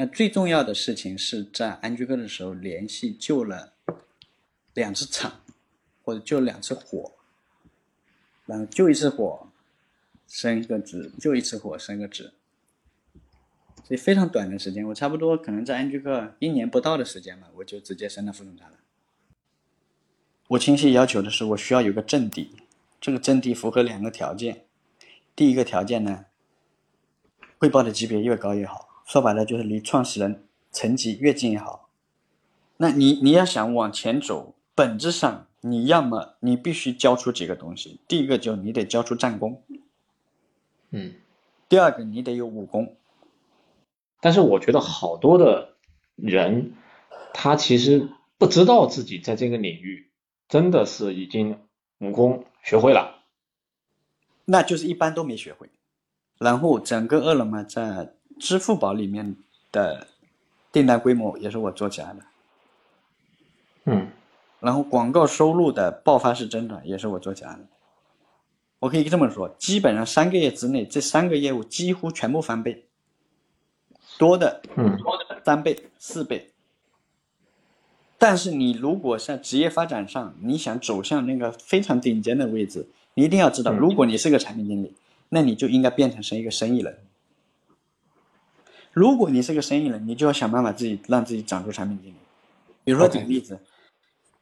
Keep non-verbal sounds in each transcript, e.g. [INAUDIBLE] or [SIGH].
那最重要的事情是在安居客的时候连续救了两次场，或者救两次火，然后救一次火升一个职，救一次火升个职，所以非常短的时间，我差不多可能在安居客一年不到的时间吧，我就直接升到副总裁了。我清晰要求的是，我需要有个阵地，这个阵地符合两个条件，第一个条件呢，汇报的级别越高越好。说白了就是离创始人层级越近越好。那你你要想往前走，本质上你要么你必须交出几个东西。第一个就你得交出战功，嗯。第二个你得有武功。但是我觉得好多的人，他其实不知道自己在这个领域真的是已经武功学会了，那就是一般都没学会。然后整个饿了么在。支付宝里面的订单规模也是我做起来的，嗯，然后广告收入的爆发式增长也是我做起来的。我可以这么说，基本上三个月之内，这三个业务几乎全部翻倍，多的，嗯，多的三倍、四倍。但是你如果在职业发展上，你想走向那个非常顶尖的位置，你一定要知道，如果你是个产品经理，那你就应该变成是一个生意人。如果你是个生意人，你就要想办法自己让自己长出产品经理。比如说举个例子，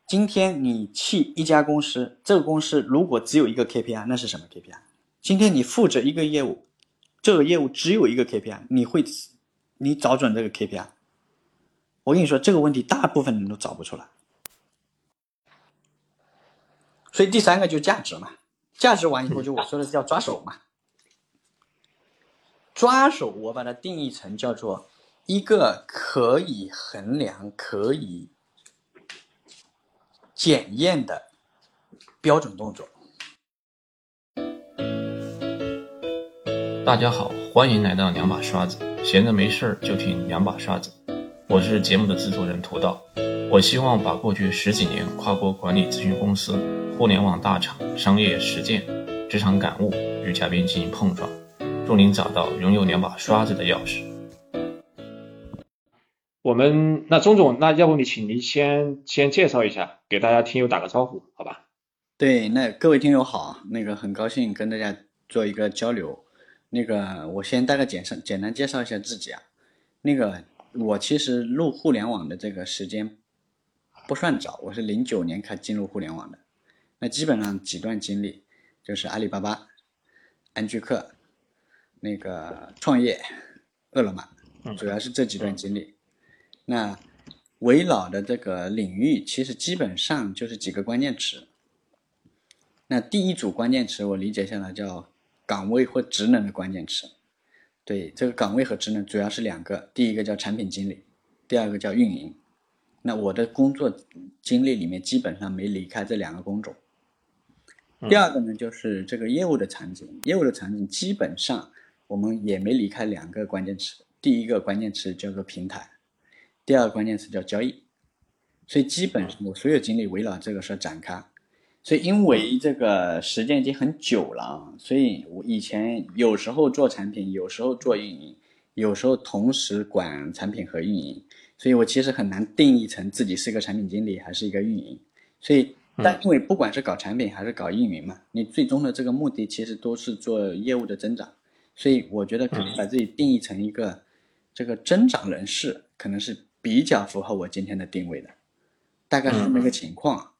今天你去一家公司，这个公司如果只有一个 KPI，那是什么 KPI？今天你负责一个业务，这个业务只有一个 KPI，你会你找准这个 KPI？我跟你说，这个问题大部分人都找不出来。所以第三个就价值嘛，价值完以后就我说的是叫抓手嘛。抓手，我把它定义成叫做一个可以衡量、可以检验的标准动作。大家好，欢迎来到两把刷子，闲着没事儿就听两把刷子。我是节目的制作人涂道，我希望把过去十几年跨国管理咨询公司、互联网大厂、商业实践、职场感悟与嘉宾进行碰撞。祝您找到拥有两把刷子的钥匙。我们那钟总，那要不你请您先先介绍一下，给大家听友打个招呼，好吧？对，那各位听友好，那个很高兴跟大家做一个交流。那个我先大概简上简单介绍一下自己啊。那个我其实入互联网的这个时间不算早，我是零九年开进入互联网的。那基本上几段经历就是阿里巴巴、安居客。那个创业，饿了么，主要是这几段经历。那围绕的这个领域，其实基本上就是几个关键词。那第一组关键词，我理解下来叫岗位或职能的关键词。对，这个岗位和职能主要是两个，第一个叫产品经理，第二个叫运营。那我的工作经历里面，基本上没离开这两个工种。第二个呢，就是这个业务的场景，业务的场景基本上。我们也没离开两个关键词，第一个关键词叫做平台，第二个关键词叫交易，所以基本上我所有精力围绕这个事展开。所以因为这个时间已经很久了啊，所以我以前有时候做产品，有时候做运营，有时候同时管产品和运营，所以我其实很难定义成自己是一个产品经理还是一个运营。所以，但因为不管是搞产品还是搞运营嘛，你最终的这个目的其实都是做业务的增长。所以我觉得可能把自己定义成一个这个增长人士，可能是比较符合我今天的定位的，大概是这么个情况。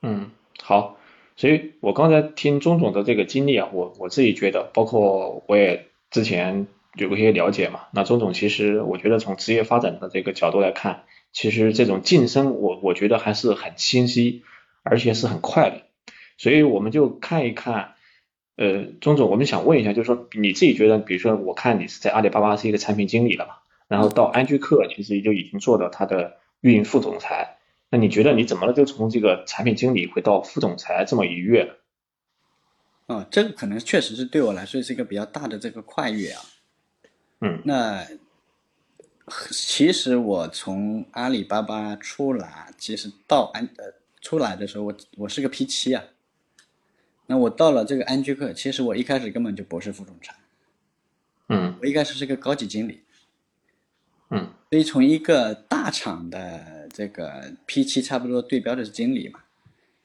嗯，好。所以我刚才听钟总的这个经历啊，我我自己觉得，包括我也之前有过一些了解嘛。那钟总其实我觉得从职业发展的这个角度来看，其实这种晋升我我觉得还是很清晰，而且是很快的。所以我们就看一看。呃，钟总，我们想问一下，就是说你自己觉得，比如说我看你是在阿里巴巴是一个产品经理了嘛，然后到安居客其实就已经做到他的运营副总裁，那你觉得你怎么了就从这个产品经理会到副总裁这么一跃？哦，这个可能确实是对我来说是一个比较大的这个跨越啊。嗯，那其实我从阿里巴巴出来，其实到安呃出来的时候，我我是个 P 七啊。那我到了这个安居客，其实我一开始根本就不是副总裁，嗯，我一开始是个高级经理，嗯，所以从一个大厂的这个 P 七差不多对标的是经理嘛，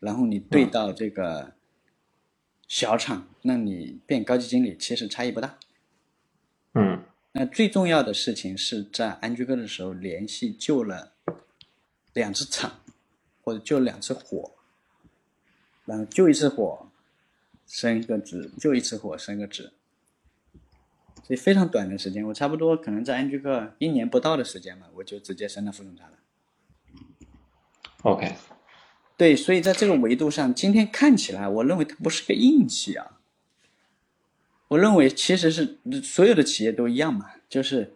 然后你对到这个小厂，那你变高级经理其实差异不大。嗯，那最重要的事情是在安居客的时候联系救了两次场，或者救两次火，然后救一次火升一个职，就一次火升个职。所以非常短的时间，我差不多可能在安居客一年不到的时间吧，我就直接升到副总裁了。OK，对，所以在这个维度上，今天看起来，我认为它不是个硬气啊。我认为其实是所有的企业都一样嘛，就是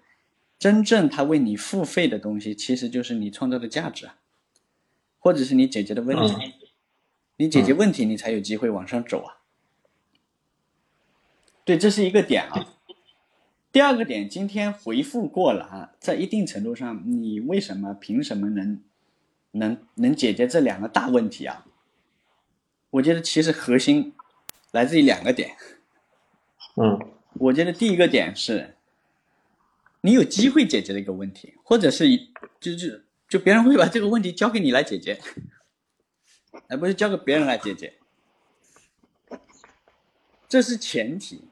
真正他为你付费的东西，其实就是你创造的价值啊，或者是你解决的问题。嗯你解决问题，你才有机会往上走啊。对，这是一个点啊。第二个点，今天回复过了啊，在一定程度上，你为什么凭什么能能能解决这两个大问题啊？我觉得其实核心来自于两个点。嗯 [LAUGHS] 我觉得第一个点是，你有机会解决的一个问题，或者是一就是就别人会把这个问题交给你来解决，而不是交给别人来解决，这是前提。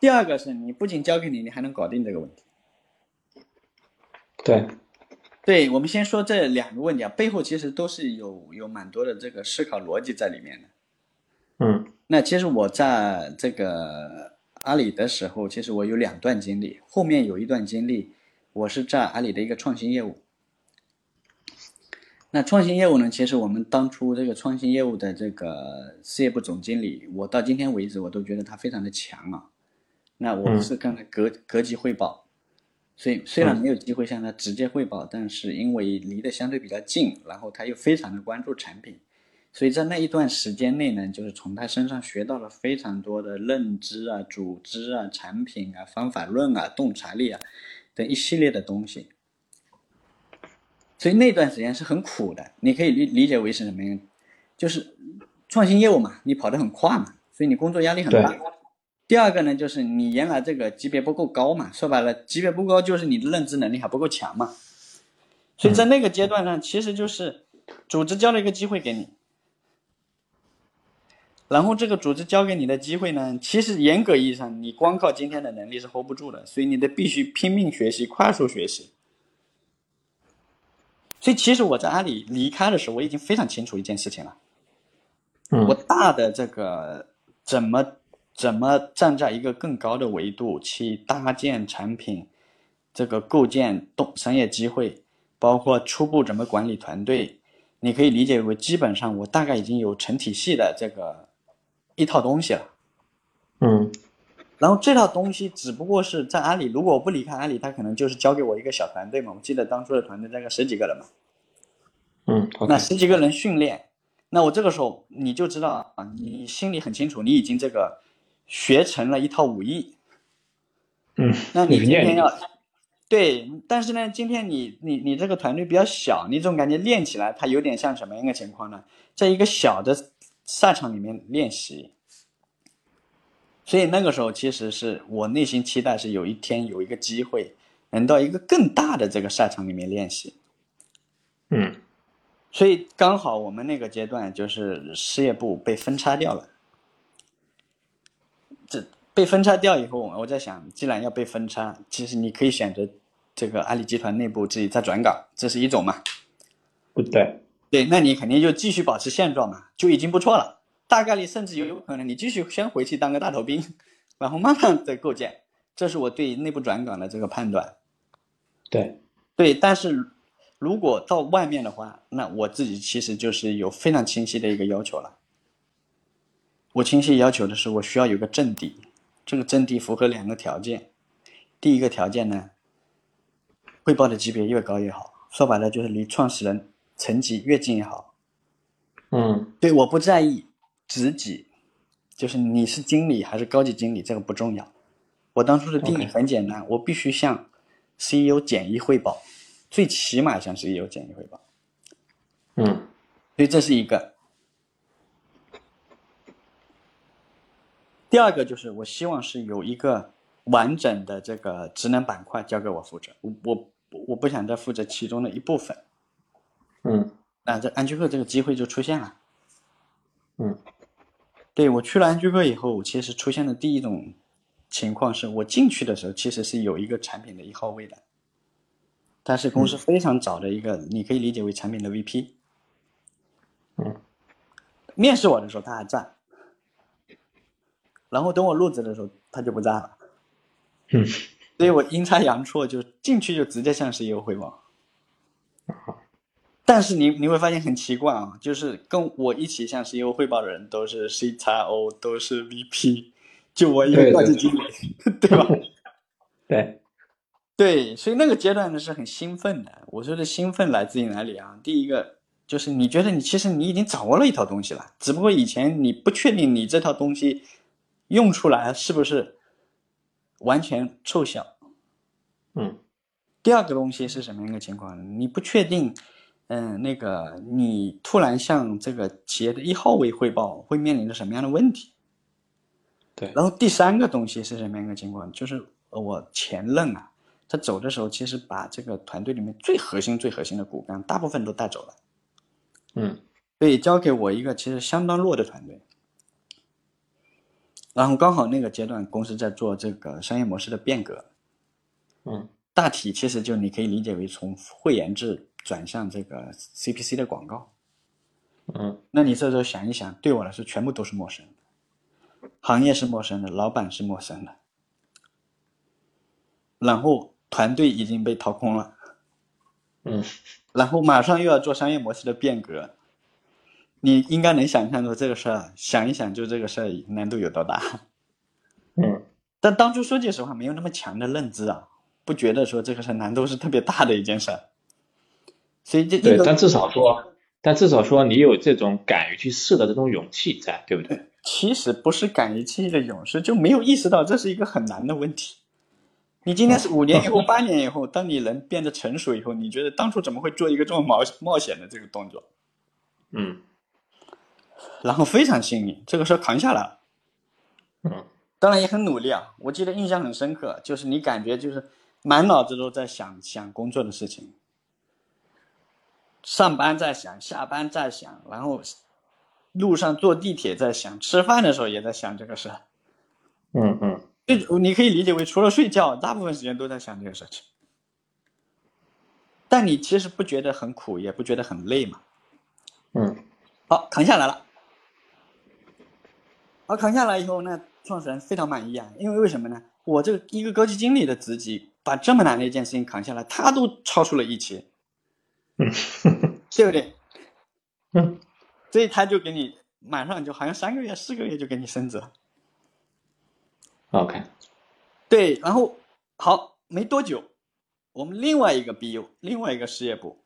第二个是你不仅交给你，你还能搞定这个问题。对，对，我们先说这两个问题啊，背后其实都是有有蛮多的这个思考逻辑在里面的。嗯那其实我在这个阿里的时候，其实我有两段经历，后面有一段经历，我是在阿里的一个创新业务。那创新业务呢，其实我们当初这个创新业务的这个事业部总经理，我到今天为止，我都觉得他非常的强啊。那我是跟他隔隔级汇报，所以虽然没有机会向他直接汇报，但是因为离得相对比较近，然后他又非常的关注产品，所以在那一段时间内呢，就是从他身上学到了非常多的认知啊、组织啊、产品啊、方法论啊、洞察力啊等一系列的东西。所以那段时间是很苦的，你可以理理解为是什么呀？就是创新业务嘛，你跑得很快嘛，所以你工作压力很大。第二个呢，就是你原来这个级别不够高嘛，说白了，级别不高就是你的认知能力还不够强嘛。所以在那个阶段上，其实就是组织交了一个机会给你，然后这个组织交给你的机会呢，其实严格意义上，你光靠今天的能力是 hold 不住的，所以你得必须拼命学习，快速学习。所以其实我在阿里离开的时候，我已经非常清楚一件事情了，我嗯大的这个怎么怎么站在一个更高的维度去搭建产品，这个构建动商业机会，包括初步怎么管理团队，你可以理解为基本上我大概已经有成体系的这个一套东西了。嗯然后这套东西只不过是在阿里，如果我不离开阿里，他可能就是交给我一个小团队嘛。我记得当初的团队大概十几个人嘛。嗯那十几个人训练，那我这个时候你就知道啊，你心里很清楚，你已经这个学成了一套武艺。嗯，那你今天要对，但是呢，今天你你你这个团队比较小，你总感觉练起来它有点像什么样的情况呢？在一个小的赛场里面练习。所以那个时候，其实是我内心期待是有一天有一个机会，能到一个更大的这个赛场里面练习。嗯所以刚好我们那个阶段就是事业部被分拆掉了。这被分拆掉以后，我在想，既然要被分拆，其实你可以选择这个阿里集团内部自己再转岗，这是一种嘛？不对，对，那你肯定就继续保持现状嘛，就已经不错了。大概率甚至有有可能你继续先回去当个大头兵，然后慢慢再构建。这是我对内部转岗的这个判断。对，对，但是如果到外面的话，那我自己其实就是有非常清晰的一个要求了。我清晰要求的是，我需要有个阵地，这个阵地符合两个条件。第一个条件呢，汇报的级别越高越好，说白了就是离创始人层级越近越好。嗯对，我不在意职级，就是你是经理还是高级经理，这个不重要。我当初的定义很简单我必须向 CEO 简易汇报，最起码向 CEO 简易汇报。嗯所以这是一个。第二个就是我希望是有一个完整的这个职能板块交给我负责，我我我不想再负责其中的一部分。嗯，那这安居客这个机会就出现了。嗯，对我去了安居客以后，其实出现的第一种情况是我进去的时候其实是有一个产品的一号位的，他是公司非常早的一个，你可以理解为产品的 VP。嗯，面试我的时候他还在，然后等我入职的时候他就不在了。嗯，[LAUGHS] 所以我阴差阳错就进去就直接向 CEO 汇报。[LAUGHS] 但是你你会发现很奇怪啊，就是跟我一起向 CEO 汇报的人都是 CXO，都是 VP，就我一个高级经理，[LAUGHS] 对吧？对，对，所以那个阶段呢是很兴奋的。我说的兴奋来自于哪里啊？第一个就是你觉得你其实你已经掌握了一套东西了，只不过以前你不确定你这套东西用出来是不是完全凑效。嗯。第二个东西是什么样一个情况呢？你不确定。嗯，那个你突然向这个企业的一号位汇报，会面临着什么样的问题？对。然后第三个东西是什么样的情况？就是我前任啊，他走的时候，其实把这个团队里面最核心、最核心的骨干大部分都带走了。嗯。所以交给我一个其实相当弱的团队。然后刚好那个阶段，公司在做这个商业模式的变革。嗯。大体其实就你可以理解为从会员制。转向这个 CPC 的广告，嗯，那你这时候想一想，对我来说全部都是陌生的，行业是陌生的，老板是陌生的，然后团队已经被掏空了，嗯，然后马上又要做商业模式的变革，你应该能想象到这个事儿，想一想就这个事儿难度有多大，嗯，但当初说句实话，没有那么强的认知啊，不觉得说这个事儿难度是特别大的一件事儿。所以这对，但至少说，但至少说你有这种敢于去试的这种勇气在，对不对？其实不是敢于去的勇士，就没有意识到这是一个很难的问题。你今天是五年以后、八年以后，当你人变得成熟以后，你觉得当初怎么会做一个这么冒冒险的这个动作？嗯。然后非常幸运，这个事儿扛下来了。嗯。当然也很努力啊！我记得印象很深刻，就是你感觉就是满脑子都在想想工作的事情。上班在想，下班在想，然后路上坐地铁在想，吃饭的时候也在想这个事。嗯嗯，这你可以理解为，除了睡觉，大部分时间都在想这个事情。但你其实不觉得很苦，也不觉得很累嘛？嗯，好，扛下来了。好，扛下来以后，那创始人非常满意啊，因为为什么呢？我这个一个高级经理的职级，把这么难的一件事情扛下来，他都超出了预期。嗯，对不对？嗯，所以他就给你马上就好像三个月、四个月就给你升职。OK，对，然后好没多久，我们另外一个 BU，另外一个事业部，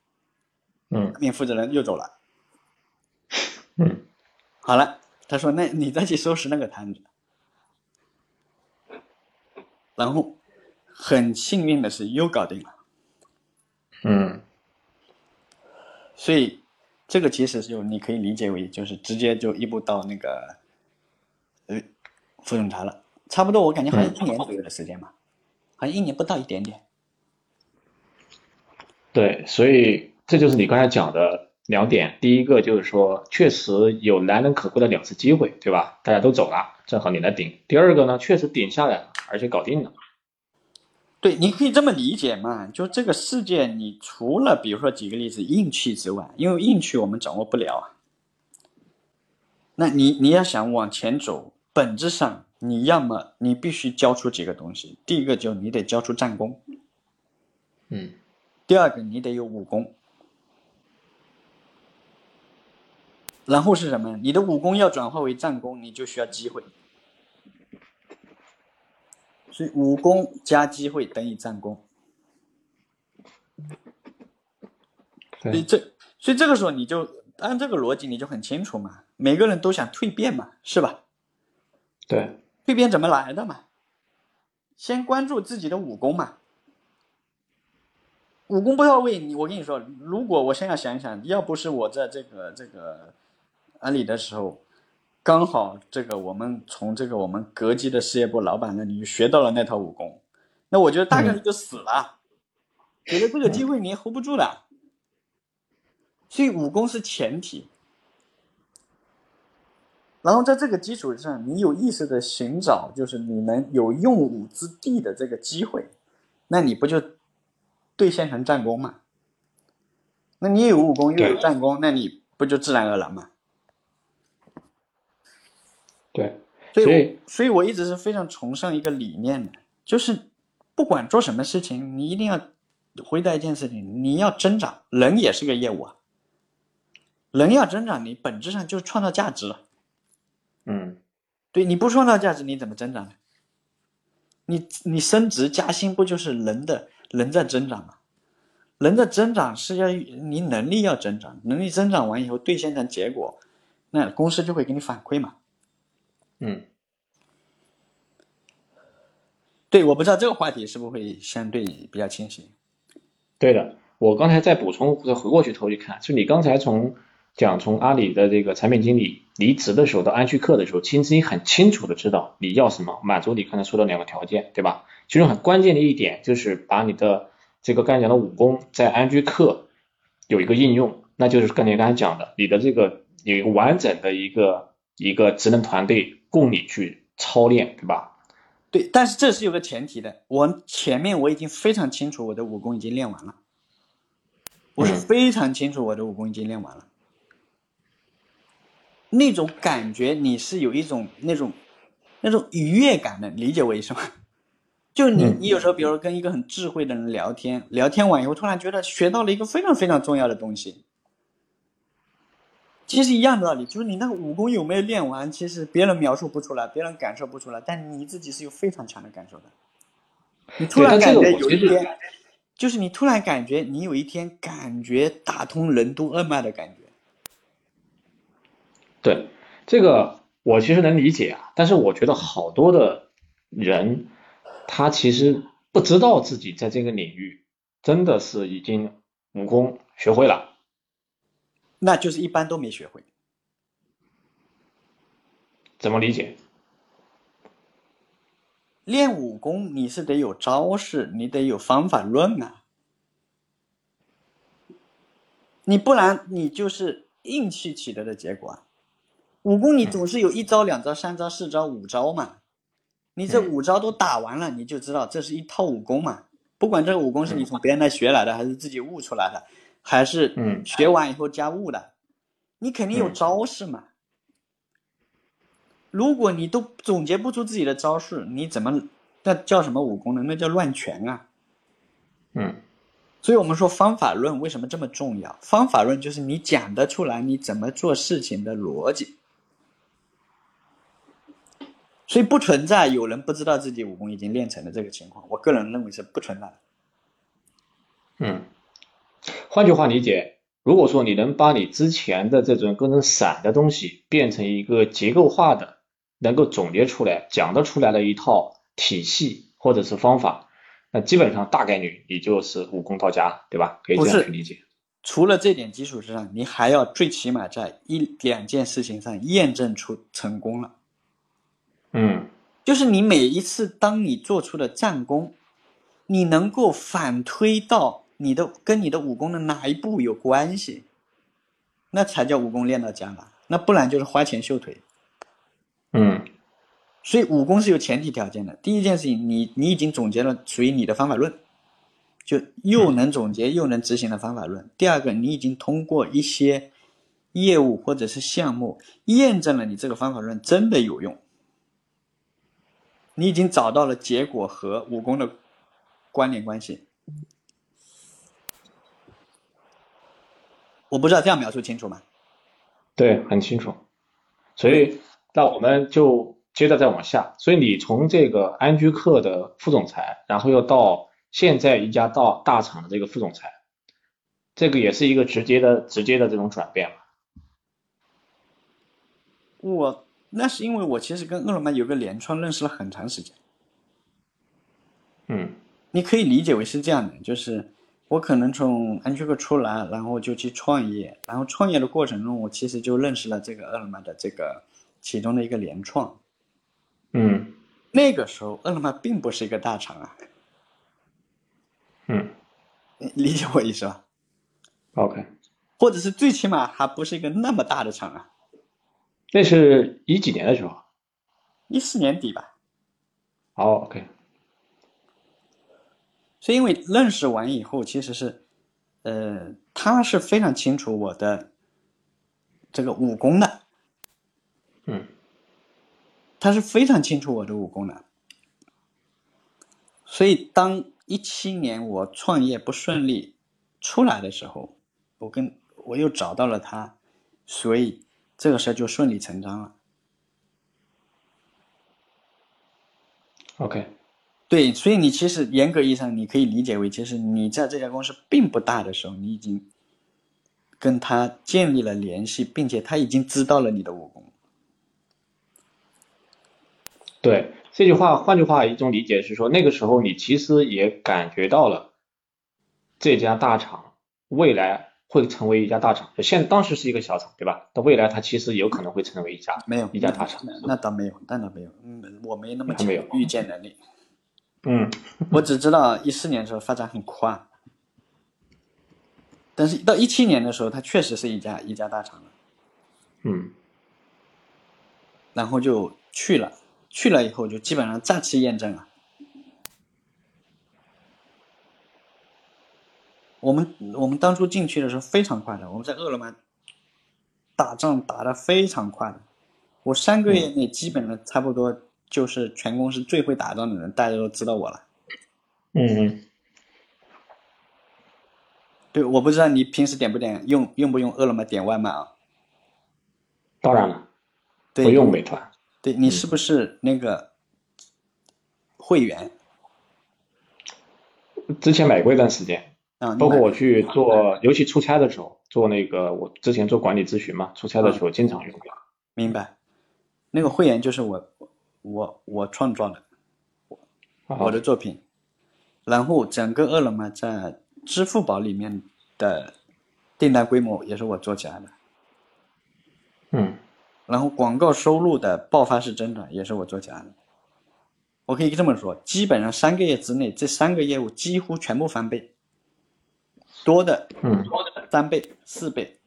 嗯，面负责人又走了。嗯，好了，他说：“那你再去收拾那个摊子。”然后很幸运的是又搞定了。嗯。所以，这个其实就你可以理解为，就是直接就一步到那个，呃，副总裁了。差不多，我感觉好像一年左右的时间嘛，好像一年不到一点点。对，所以这就是你刚才讲的两点。第一个就是说，确实有难能可贵的两次机会，对吧？大家都走了，正好你来顶。第二个呢，确实顶下来了，而且搞定了。对，你可以这么理解嘛？就这个世界，你除了比如说举个例子，运气之外，因为运气我们掌握不了啊。那你你要想往前走，本质上你要么你必须交出几个东西。第一个就你得交出战功，嗯。第二个你得有武功，然后是什么？你的武功要转化为战功，你就需要机会。所以武功加机会等于战功，所以这所以这个时候你就按这个逻辑你就很清楚嘛，每个人都想蜕变嘛，是吧？对，蜕变怎么来的嘛？先关注自己的武功嘛，武功不到位，你我跟你说，如果我现在想一想，要不是我在这个这个安利的时候，刚好这个我们从这个我们格机的事业部老板那里学到了那套武功，那我觉得大概率就死了，给了这个机会你也 hold 不住的。所以武功是前提，然后在这个基础上，你有意识的寻找，就是你能有用武之地的这个机会，那你不就兑现成战功嘛？那你有武功又有战功，那你不就自然而然嘛？对，所以所以我一直是非常崇尚一个理念的，就是不管做什么事情，你一定要回答一件事情：你要增长，人也是个业务啊。人要增长，你本质上就是创造价值了。嗯，对，你不创造价值，你怎么增长呢？你你升职加薪不就是人的人在增长吗？人的增长是要你能力要增长，能力增长完以后兑现成结果，那公司就会给你反馈嘛。嗯，对，我不知道这个话题是不是会相对比较清晰。对的，我刚才在补充再回过去头去看，就你刚才从。讲从阿里的这个产品经理离职的时候到安居客的时候，其实你很清楚的知道你要什么，满足你刚才说的两个条件，对吧？其中很关键的一点就是把你的这个刚才讲的武功在安居客有一个应用，那就是跟你刚才讲的，你的这个有一个完整的一个一个职能团队供你去操练，对吧？对，但是这是有个前提的，我前面我已经非常清楚我的武功已经练完了，我是非常清楚我的武功已经练完了。那种感觉，你是有一种那种那种愉悦感的，理解我意思吗？[LAUGHS] 就你，你有时候，比如说跟一个很智慧的人聊天，聊天完以后，突然觉得学到了一个非常非常重要的东西。其实一样的道理，就是你那个武功有没有练完，其实别人描述不出来，别人感受不出来，但你自己是有非常强的感受的。你突然感觉有一天，就是你突然感觉你有一天感觉打通任督二脉的感觉。对，这个我其实能理解啊，但是我觉得好多的人，他其实不知道自己在这个领域真的是已经武功学会了，那就是一般都没学会。怎么理解？练武功你是得有招式，你得有方法论啊，你不然你就是硬气取得的结果啊。武功你总是有一招、两招、三招、四招、五招嘛，你这五招都打完了，你就知道这是一套武功嘛。不管这个武功是你从别人那学来的，还是自己悟出来的，还是嗯学完以后加悟的，你肯定有招式嘛。如果你都总结不出自己的招式，你怎么那叫什么武功呢？那叫乱拳啊。嗯，所以我们说方法论为什么这么重要？方法论就是你讲得出来你怎么做事情的逻辑。所以不存在有人不知道自己武功已经练成的这个情况，我个人认为是不存在的。嗯，换句话理解，如果说你能把你之前的这种各种散的东西变成一个结构化的，能够总结出来、讲得出来的一套体系或者是方法，那基本上大概率你就是武功到家，对吧？可以这样去理解。除了这点基础之上，你还要最起码在一两件事情上验证出成功了。嗯，就是你每一次当你做出的战功，你能够反推到你的跟你的武功的哪一步有关系，那才叫武功练到家嘛。那不然就是花钱秀腿。嗯，所以武功是有前提条件的。第一件事情，你你已经总结了属于你的方法论，就又能总结又能执行的方法论。第二个，你已经通过一些业务或者是项目验证了你这个方法论真的有用。你已经找到了结果和武功的关联关系，我不知道这样描述清楚吗？对，很清楚。所以，那我们就接着再往下。所以，你从这个安居客的副总裁，然后又到现在一家到大厂的这个副总裁，这个也是一个直接的、直接的这种转变嘛？我。那是因为我其实跟饿了么有个连串认识了很长时间，嗯，你可以理解为是这样的，就是我可能从安居客出来，然后就去创业，然后创业的过程中，我其实就认识了这个饿了么的这个其中的一个联创。嗯，那个时候饿了么并不是一个大厂啊。嗯，[LAUGHS] 理解我意思吧？OK，或者是最起码还不是一个那么大的厂啊。那是一几年的时候？一四年底吧。好，OK。所以因为认识完以后，其实是，呃，他是非常清楚我的这个武功的。嗯。他是非常清楚我的武功的。所以当。一七年我创业不顺利出来的时候，我跟我又找到了他，所以这个事儿就顺理成章了。OK，对，所以你其实严格意义上你可以理解为，其实你在这家公司并不大的时候，你已经跟他建立了联系，并且他已经知道了你的武功。对。这句话，换句话一种理解是说，那个时候你其实也感觉到了这家大厂未来会成为一家大厂。现当时是一个小厂，对吧？但未来它其实有可能会成为一家没有一家大厂。那倒没有，那倒没有。嗯，我没那么强预见能力。嗯，我只知道一四年的时候发展很快，但是到一七年的时候，它确实是一家一家大厂了。嗯，然后就去了。去了以后就基本上再次验证了。我们我们当初进去的时候非常快的，我们在饿了么打仗打的非常快的，我三个月内基本上差不多就是全公司最会打仗的人，大家都知道我了。嗯嗯。对，我不知道你平时点不点用用不用饿了么点外卖啊？当然了，不用美团。对你是不是那个会员？之前买过一段时间，嗯，包括我去做，尤其出差的时候，做那个我之前做管理咨询嘛，出差的时候经常用。明白，那个会员就是我我我创作的，我的作品，然后整个饿了么在支付宝里面的订单规模也是我做起来的。嗯。然后广告收入的爆发式增长也是我做起来的。我可以这么说，基本上三个月之内，这三个业务几乎全部翻倍，多的，嗯，三倍、四倍。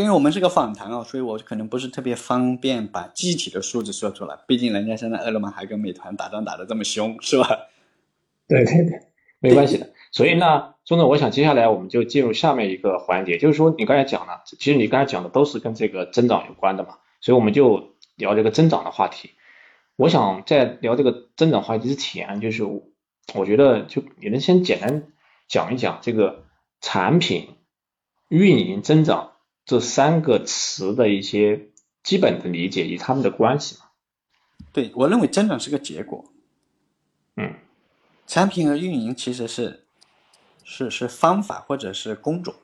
因为我们是个访谈啊，所以我可能不是特别方便把具体的数字说出来。毕竟人家现在饿了么还跟美团打仗打得这么凶，是吧？对对对，没关系的。所以呢，钟总，我想接下来我们就进入下面一个环节，就是说你刚才讲了，其实你刚才讲的都是跟这个增长有关的嘛，所以我们就聊这个增长的话题。我想在聊这个增长话题之前，就是我觉得就你能先简单讲一讲这个产品、运营、增长这三个词的一些基本的理解与他们的关系吗？对我认为增长是个结果，嗯，产品和运营其实是。是是方法或者是工种，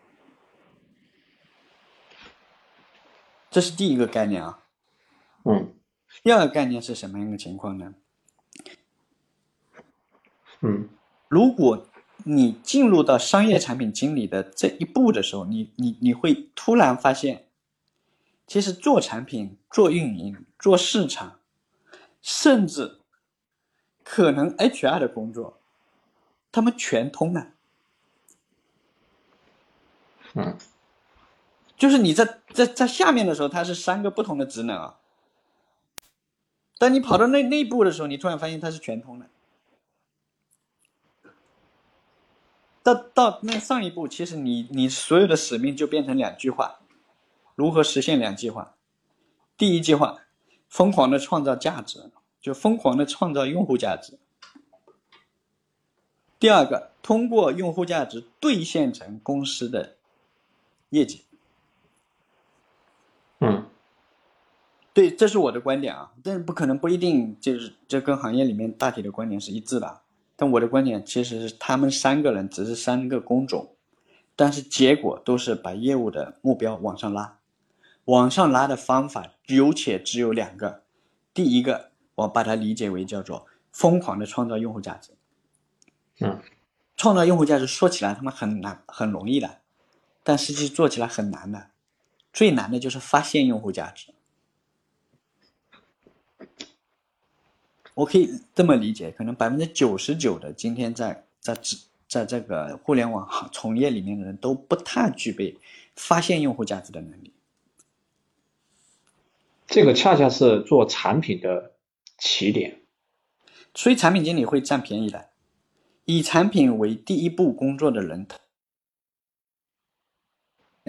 这是第一个概念啊。嗯。第二个概念是什么样的情况呢？嗯。如果你进入到商业产品经理的这一步的时候，你你你会突然发现，其实做产品、做运营、做市场，甚至可能 HR 的工作，他们全通了。嗯，就是你在在在下面的时候，它是三个不同的职能啊。当你跑到那那一步的时候，你突然发现它是全通的。到到那上一步，其实你你所有的使命就变成两句话：如何实现两句话？第一句话，疯狂的创造价值，就疯狂的创造用户价值。第二个，通过用户价值兑现成公司的。业绩，嗯，对，这是我的观点啊，但是不可能不一定就是这跟行业里面大体的观点是一致的。但我的观点其实是他们三个人只是三个工种，但是结果都是把业务的目标往上拉，往上拉的方法有且只有两个。第一个，我把它理解为叫做疯狂的创造用户价值。嗯，创造用户价值说起来他妈很难很容易的，但实际做起来很难的。最难的就是发现用户价值。我可以这么理解，可能百分之九十九的今天在在在这个互联网行从业里面的人都不太具备发现用户价值的能力。这个恰恰是做产品的起点，所以产品经理会占便宜的。以产品为第一步工作的人，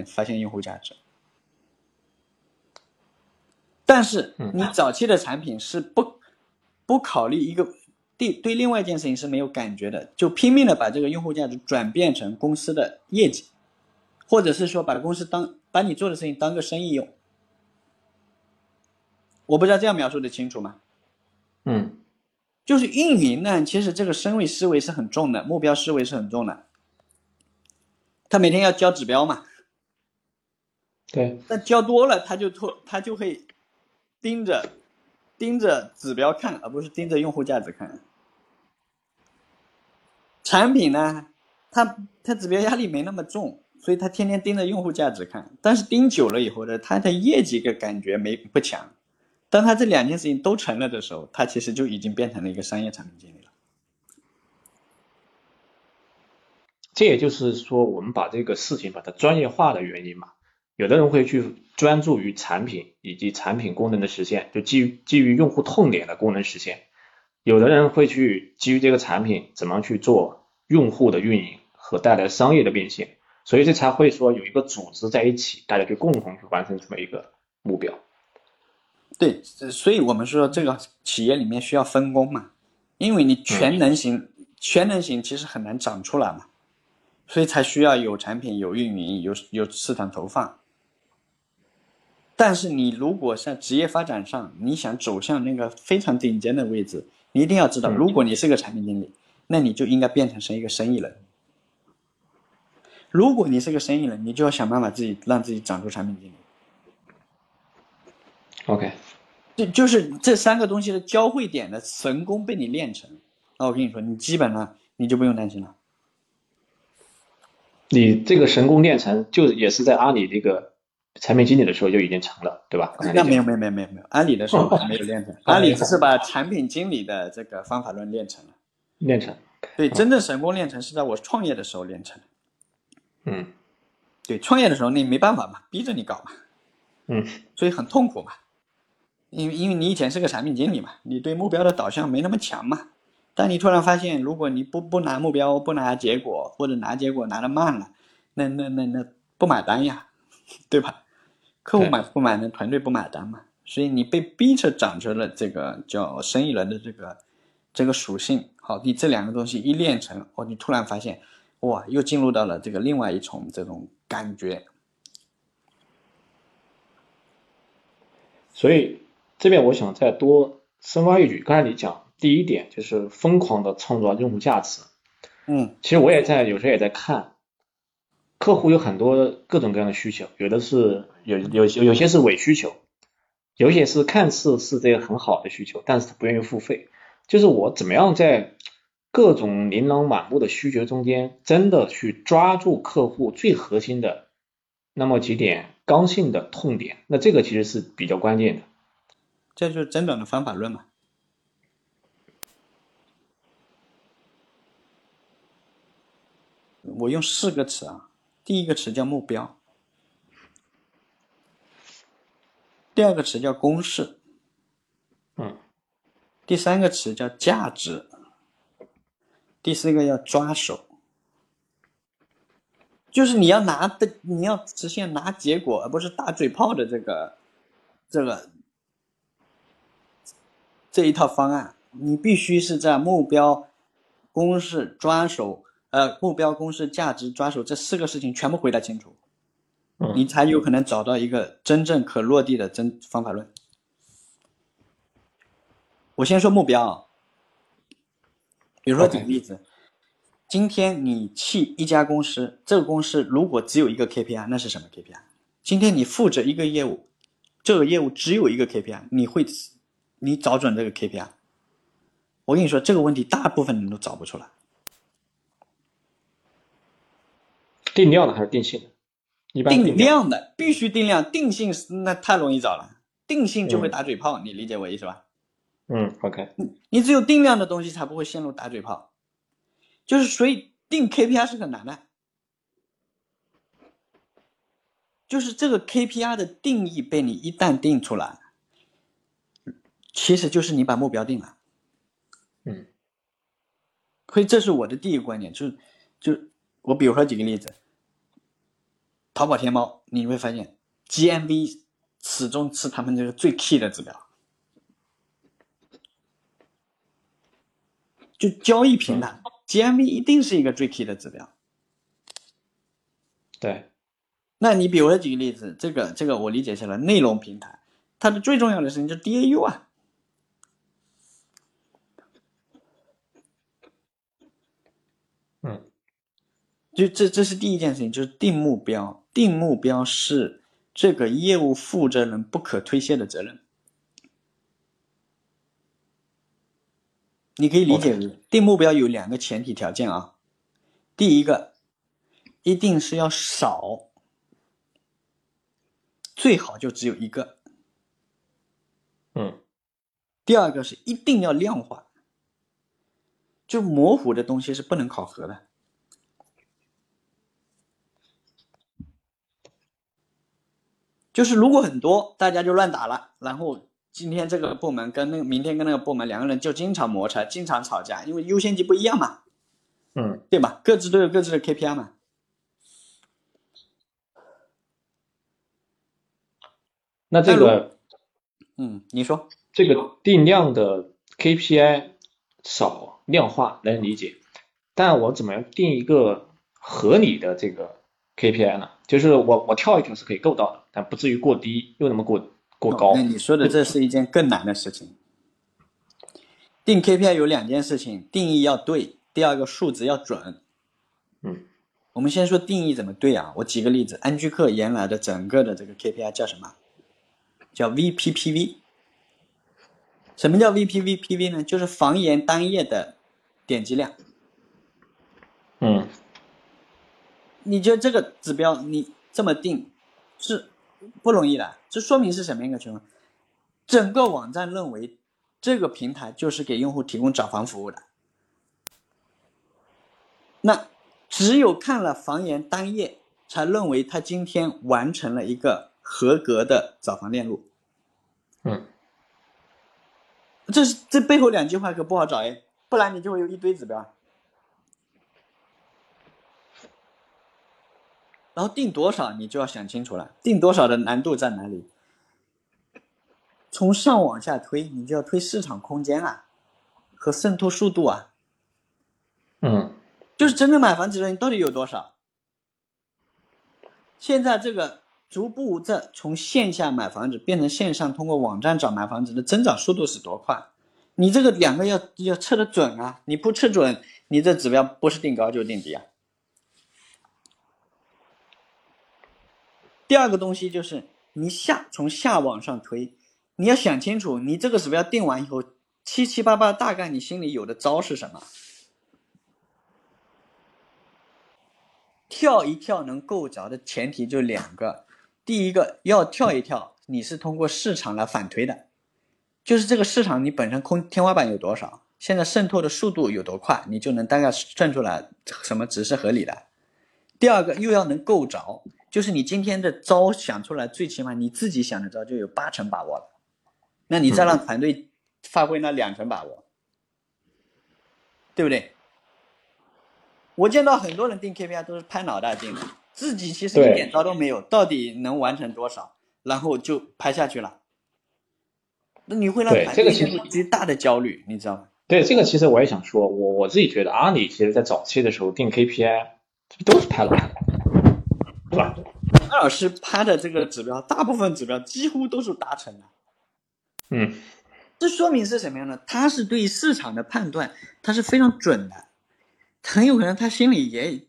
发现用户价值。但是你早期的产品是不不考虑一个对对另外一件事情是没有感觉的，就拼命的把这个用户价值转变成公司的业绩，或者是说把公司当把你做的事情当个生意用。我不知道这样描述的清楚吗？嗯，就是运营呢，其实这个身位思维是很重的，目标思维是很重的。他每天要交指标嘛，对，那交多了他就拖，他就会。盯着盯着指标看，而不是盯着用户价值看。产品呢，它它指标压力没那么重，所以它天天盯着用户价值看。但是盯久了以后呢，它的业绩的感觉没不强。当他这两件事情都成了的时候，他其实就已经变成了一个商业产品经理了。这也就是说，我们把这个事情把它专业化的原因嘛。有的人会去专注于产品以及产品功能的实现，就基于基于用户痛点的功能实现。有的人会去基于这个产品怎么去做用户的运营和带来商业的变现，所以这才会说有一个组织在一起，大家去共同去完成这么一个目标。对，所以我们说这个企业里面需要分工嘛，因为你全能型全能型其实很难长出来嘛，所以才需要有产品、有运营、有有市场投放。但是你如果在职业发展上，你想走向那个非常顶尖的位置，你一定要知道，如果你是个产品经理，那你就应该变成是一个生意人。如果你是个生意人，你就要想办法自己让自己长出产品经理。OK，这就是这三个东西的交汇点的神功被你练成，那我跟你说，你基本上你就不用担心了。你这个神功练成，就也是在阿里这个。产品经理的时候就已经成了，对吧？那没有没有没有没有没有，阿里的时候 [LAUGHS] 还没有练成，阿里只是把产品经理的这个方法论练成了，练成。对，真正神功练成是在我创业的时候练成的。嗯，对，创业的时候你没办法嘛，逼着你搞嘛。嗯，所以很痛苦嘛，因为因为你以前是个产品经理嘛，你对目标的导向没那么强嘛。但你突然发现，如果你不不拿目标，不拿结果，或者拿结果拿的慢了，那那那那不买单呀，对吧？客户买不买呢？团队不买单嘛，所以你被逼着长成了这个叫生意人的这个这个属性。好，你这两个东西一练成，哦，你突然发现，哇，又进入到了这个另外一重这种感觉。所以这边我想再多深挖一句，刚才你讲第一点就是疯狂的创造用户价值。嗯，其实我也在有时候也在看。客户有很多各种各样的需求，有的是有有有些是伪需求，有些是看似是这个很好的需求，但是他不愿意付费。就是我怎么样在各种琳琅满目的需求中间，真的去抓住客户最核心的那么几点刚性的痛点，那这个其实是比较关键的。这就是增长的方法论嘛。我用四个词啊。第一个词叫目标，第二个词叫公式，嗯，第三个词叫价值，第四个要抓手，就是你要拿的，你要实现拿结果，而不是打嘴炮的这个这个这一套方案，你必须是在目标、公式、抓手。呃，目标、公式、价值、抓手这四个事情全部回答清楚，你才有可能找到一个真正可落地的真方法论。我先说目标，比如说举个例子，今天你去一家公司，这个公司如果只有一个 KPI，那是什么 KPI？今天你负责一个业务，这个业务只有一个 KPI，你会你找准这个 KPI？我跟你说，这个问题大部分人都找不出来。定量的还是定性的？一般定量的必须定量，定性那太容易找了，定性就会打嘴炮，你理解我意思吧？嗯，OK。你只有定量的东西才不会陷入打嘴炮，就是所以定 KPI 是很难的，就是这个 KPI 的定义被你一旦定出来，其实就是你把目标定了。嗯，所以这是我的第一个观点，就是就我比如说举个例子，淘宝天猫你会发现 GMV 始终是他们这个最 key 的指标。就交易平台，GMV 一定是一个最 key 的指标。对，那你比如说举个例子，这个这个我理解下来，内容平台它的最重要的事情就是 DAU 啊。嗯，就这这是第一件事情，就是定目标，定目标是这个业务负责人不可推卸的责任。你可以理解为定目标有两个前提条件啊，第一个一定是要少，最好就只有一个，嗯，第二个是一定要量化，就模糊的东西是不能考核的，就是如果很多大家就乱打了，然后。今天这个部门跟那个明天跟那个部门两个人就经常摩擦，经常吵架，因为优先级不一样嘛，嗯，对吧？各自都有各自的 KPI 嘛。那这个，嗯，你说这个定量的 KPI 少量化能理解，但我怎么样定一个合理的这个 KPI 呢？就是我我跳一跳是可以够到的，但不至于过低又那么过。过高，那你说的这是一件更难的事情。定 KPI 有两件事情，定义要对，第二个数值要准。嗯，我们先说定义怎么对啊？我举个例子，安居客原来的整个的这个 KPI 叫什么？叫 VPPV。什么叫 VPVPV 呢？就是房源单页的点击量。嗯，你觉得这个指标你这么定是？不容易的，这说明是什么一个情况？整个网站认为这个平台就是给用户提供找房服务的，那只有看了房源单页，才认为他今天完成了一个合格的找房链路。嗯，这是这背后两句话可不好找哎，不然你就会有一堆指标。然后定多少，你就要想清楚了。定多少的难度在哪里？从上往下推，你就要推市场空间啊，和渗透速度啊。嗯，就是真正买房子的人到底有多少？现在这个逐步在从线下买房子变成线上，通过网站找买房子的增长速度是多快？你这个两个要要测得准啊！你不测准，你这指标不是定高就定低啊。第二个东西就是你下从下往上推，你要想清楚，你这个指标定完以后，七七八八大概你心里有的招是什么？跳一跳能够着的前提就两个，第一个要跳一跳，你是通过市场来反推的，就是这个市场你本身空天花板有多少，现在渗透的速度有多快，你就能大概算出来什么值是合理的。第二个又要能够着。就是你今天的招想出来，最起码你自己想的招就有八成把握了，那你再让团队发挥那两成把握，对不对？我见到很多人定 KPI 都是拍脑袋定的，自己其实一点招都没有，到底能完成多少，然后就拍下去了。那你会让团队陷入极大的焦虑，你知道吗？对，这个其实我也想说，我我自己觉得阿里其实在早期的时候定 KPI 都是拍脑袋。是吧？安老师拍的这个指标，大部分指标几乎都是达成的。嗯，这说明是什么样的？他是对市场的判断，他是非常准的。很有可能他心里也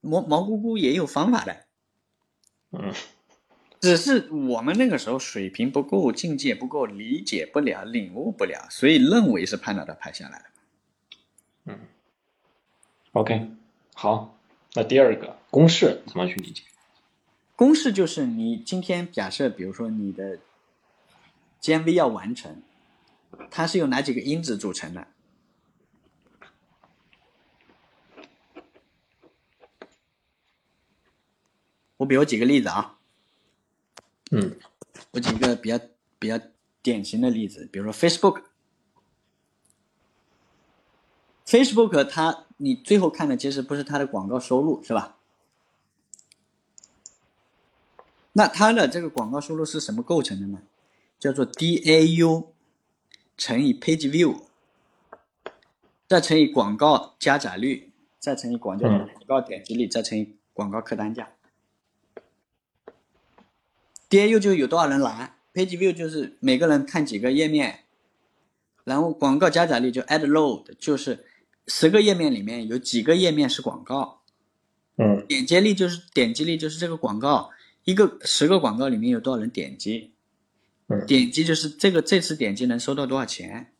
毛毛乎乎也有方法的。嗯，只是我们那个时候水平不够，境界不够，理解不了，领悟不了，所以认为是拍脑袋拍下来的。嗯，OK，好。那第二个公式怎么去理解？公式就是你今天假设，比如说你的 GMV 要完成，它是由哪几个因子组成的？我比如举个例子啊，嗯，我举一个比较比较典型的例子，比如说 Facebook，Facebook 它你最后看的其实不是它的广告收入是吧？那它的这个广告收入是什么构成的呢？叫做 DAU 乘以 Page View，再乘以广告加载率，再乘以广告广告点击率，再乘以广告客单价。DAU 就有多少人来，Page View 就是每个人看几个页面，然后广告加载率就 Ad Load 就是十个页面里面有几个页面是广告，嗯，点击率就是点击率就是这个广告一个十个广告里面有多少人点击，嗯，点击就是这个这次点击能收到多少钱，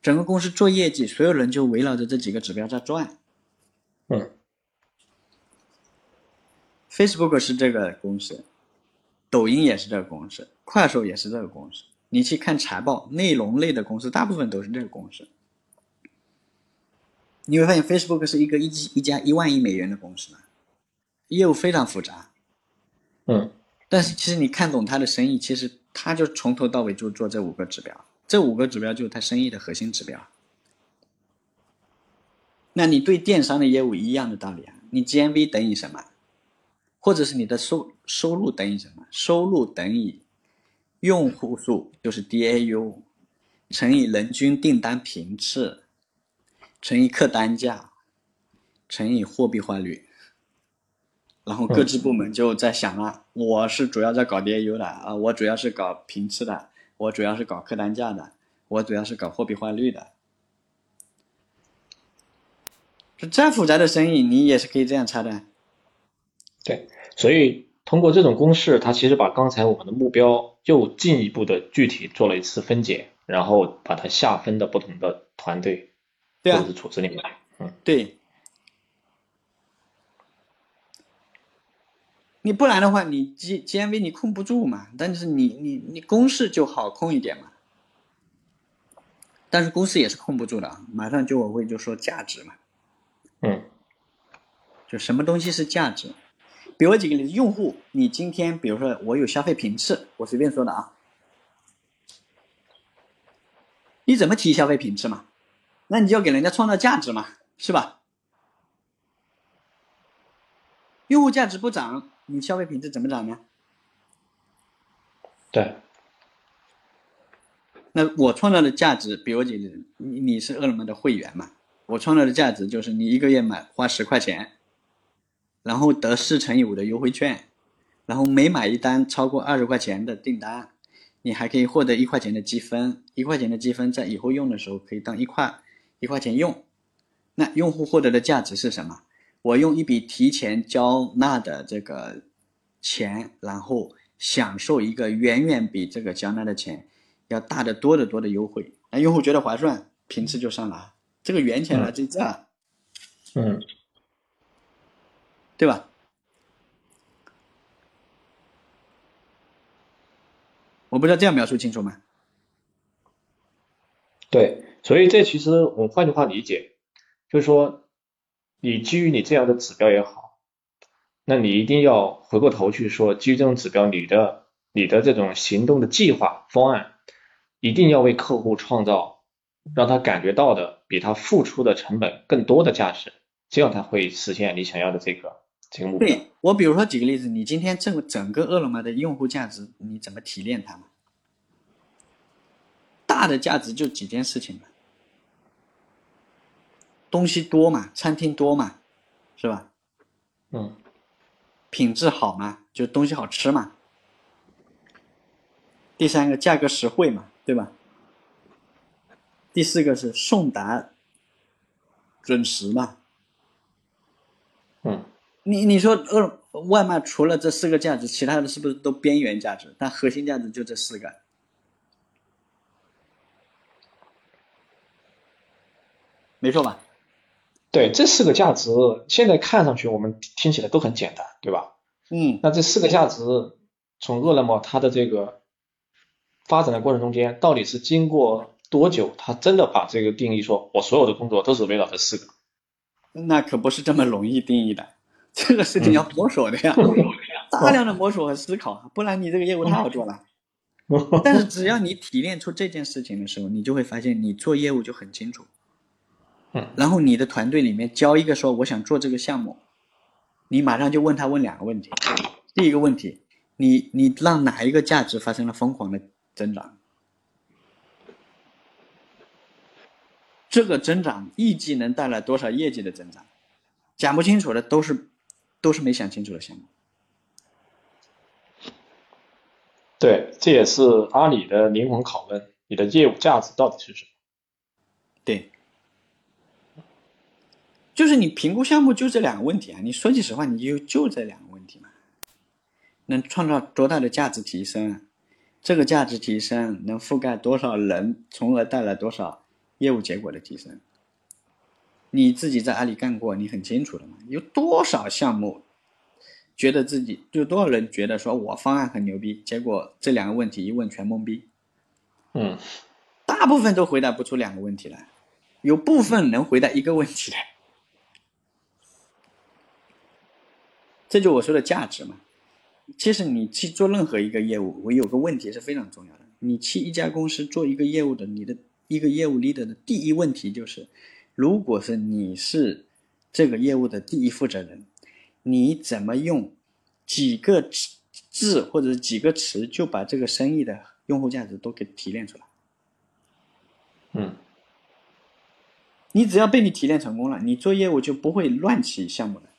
整个公司做业绩，所有人就围绕着这几个指标在转，嗯，Facebook 是这个公式。抖音也是这个公式，快手也是这个公式。你去看财报，内容类的公司大部分都是这个公式。你会发现，Facebook 是一个一一家一万亿美元的公司业务非常复杂。嗯。但是其实你看懂它的生意，其实它就从头到尾就做这五个指标，这五个指标就是它生意的核心指标。那你对电商的业务一样的道理啊，你 GMV 等于什么？或者是你的收收入等于什么？收入等于用户数，就是 DAU，乘以人均订单频次，乘以客单价，乘以货币化率。然后各支部门就在想了：我是主要在搞 DAU 的啊，我主要是搞频次的，我主要是搞客单价的，我主要是搞货币化率的。就再复杂的生意，你也是可以这样拆的。对，所以通过这种公式，它其实把刚才我们的目标又进一步的具体做了一次分解，然后把它下分到不同的团队或者是组织里面。嗯，对。你不然的话，你 G G M V 你控不住嘛？但是你你你公式就好控一点嘛。但是公式也是控不住的，马上就我会就说价值嘛。嗯。就什么东西是价值？比如举个例子，用户，你今天比如说我有消费频次，我随便说的啊，你怎么提消费频次嘛？那你就要给人家创造价值嘛，是吧？用户价值不涨，你消费品质怎么涨呢？对。那我创造的价值，比如举例子，你你是饿了么的会员嘛？我创造的价值就是你一个月买花十块钱。然后得四乘以五的优惠券，然后每买一单超过二十块钱的订单，你还可以获得一块钱的积分。一块钱的积分在以后用的时候可以当一块一块钱用。那用户获得的价值是什么？我用一笔提前交纳的这个钱，然后享受一个远远比这个交纳的钱要大得多得多的优惠。那用户觉得划算，频次就上来。这个源钱来自这。嗯。对吧？我不知道这样描述清楚吗？对，所以这其实我换句话理解，就是说，你基于你这样的指标也好，那你一定要回过头去说，基于这种指标，你的你的这种行动的计划方案，一定要为客户创造让他感觉到的比他付出的成本更多的价值，这样他会实现你想要的这个。对我，比如说举个例子，你今天整整个饿了么的用户价值，你怎么提炼它嘛？大的价值就几件事情嘛，东西多嘛，餐厅多嘛，是吧？嗯。品质好嘛，就东西好吃嘛。第三个价格实惠嘛，对吧？第四个是送达准时嘛。嗯。你你说呃，外卖除了这四个价值，其他的是不是都边缘价值？但核心价值就这四个，没错吧？对，这四个价值现在看上去我们听起来都很简单，对吧？嗯，那这四个价值从饿了么它的这个发展的过程中间，到底是经过多久，它真的把这个定义说，我所有的工作都是围绕这四个？那可不是这么容易定义的，这个事情要 [LAUGHS] 摸索的呀，大量的摸索和思考，不然你这个业务太好做了。[LAUGHS] 但是只要你提炼出这件事情的时候，你就会发现你做业务就很清楚。嗯，然后你的团队里面教一个说我想做这个项目，你马上就问他问两个问题。第一个问题，你你让哪一个价值发生了疯狂的增长？这个增长预计能带来多少业绩的增长？讲不清楚的都是都是没想清楚的项目。对，这也是阿里的灵魂拷问：你的业务价值到底是什么？对。就是你评估项目就这两个问题啊！你说句实话，你就就这两个问题嘛，能创造多大的价值提升？这个价值提升能覆盖多少人，从而带来多少业务结果的提升？你自己在阿里干过，你很清楚的嘛。有多少项目觉得自己，就多少人觉得说我方案很牛逼，结果这两个问题一问全懵逼。嗯，大部分都回答不出两个问题来，有部分能回答一个问题来。这就我说的价值嘛。其实你去做任何一个业务，我有个问题是非常重要的。你去一家公司做一个业务的，你的一个业务 leader 的第一问题就是：如果是你是这个业务的第一负责人，你怎么用几个字或者几个词就把这个生意的用户价值都给提炼出来？嗯，你只要被你提炼成功了，你做业务就不会乱起项目的。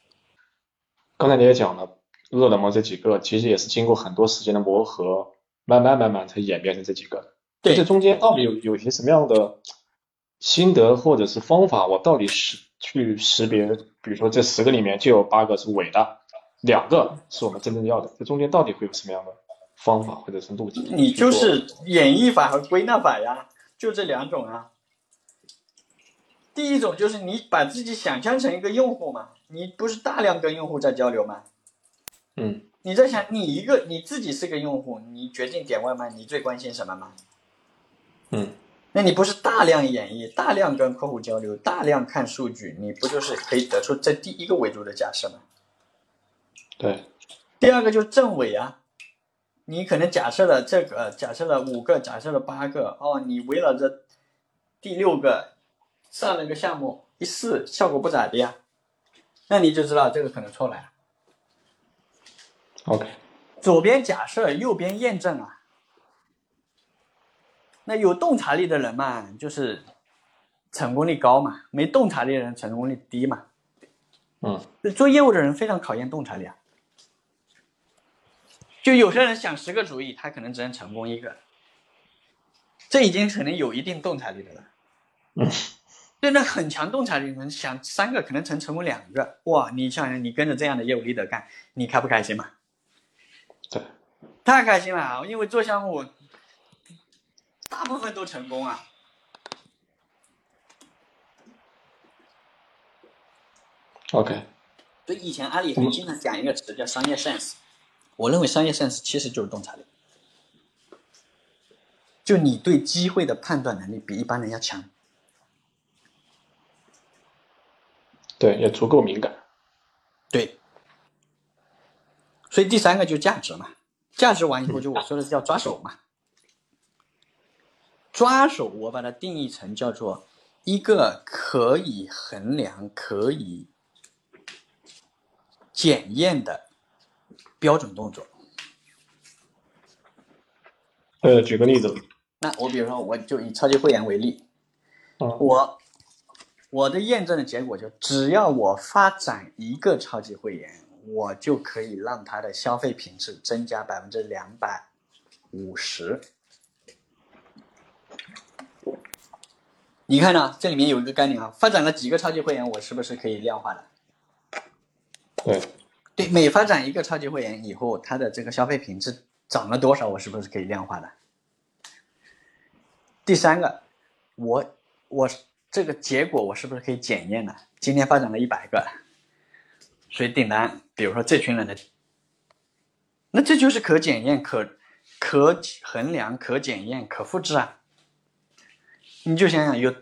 刚才你也讲了，饿了么这几个其实也是经过很多时间的磨合，慢慢慢慢才演变成这几个。对，这中间到底有有些什么样的心得或者是方法？我到底是去识别，比如说这十个里面就有八个是伪的，两个是我们真正要的。这中间到底会有什么样的方法或者是路径？你就是演绎法和归纳法呀，就这两种啊。第一种就是你把自己想象成一个用户嘛。你不是大量跟用户在交流吗？嗯，你在想你一个你自己是个用户，你决定点外卖，你最关心什么吗？嗯，那你不是大量演绎、大量跟客户交流、大量看数据，你不就是可以得出这第一个维度的假设吗？对。第二个就是正伪啊，你可能假设了这个，假设了五个，假设了八个，哦，你围绕着第六个上了个项目，一试效果不咋地呀。那你就知道这个可能错了。OK，左边假设，右边验证啊。那有洞察力的人嘛，就是成功率高嘛；没洞察力的人成功率低嘛。嗯，做业务的人非常考验洞察力啊。就有些人想十个主意，他可能只能成功一个，这已经可能有一定洞察力的了。嗯。对，那很强洞察力，能想三个可能成成功两个，哇！你想想，你跟着这样的业务 leader 干，你开不开心嘛？对，太开心了，因为做项目大部分都成功啊。OK。所以以前阿里很经常讲一个词叫商业 sense，我认为商业 sense 其实就是洞察力，就你对机会的判断能力比一般人要强。对，也足够敏感。对，所以第三个就价值嘛，价值完以后就我说的叫抓手嘛。抓手我把它定义成叫做一个可以衡量、可以检验的标准动作。呃，举个例子。那我比如说，我就以超级会员为例，嗯，我。我的验证的结果就，只要我发展一个超级会员，我就可以让他的消费品质增加百分之两百五十。你看呢？这里面有一个概念啊，发展了几个超级会员，我是不是可以量化的？对，对，每发展一个超级会员以后，他的这个消费品质涨了多少，我是不是可以量化的？第三个，我我。这个结果我是不是可以检验呢？今天发展了一百个，所以订单？比如说这群人的，那这就是可检验、可可衡量、可检验、可复制啊。你就想想，有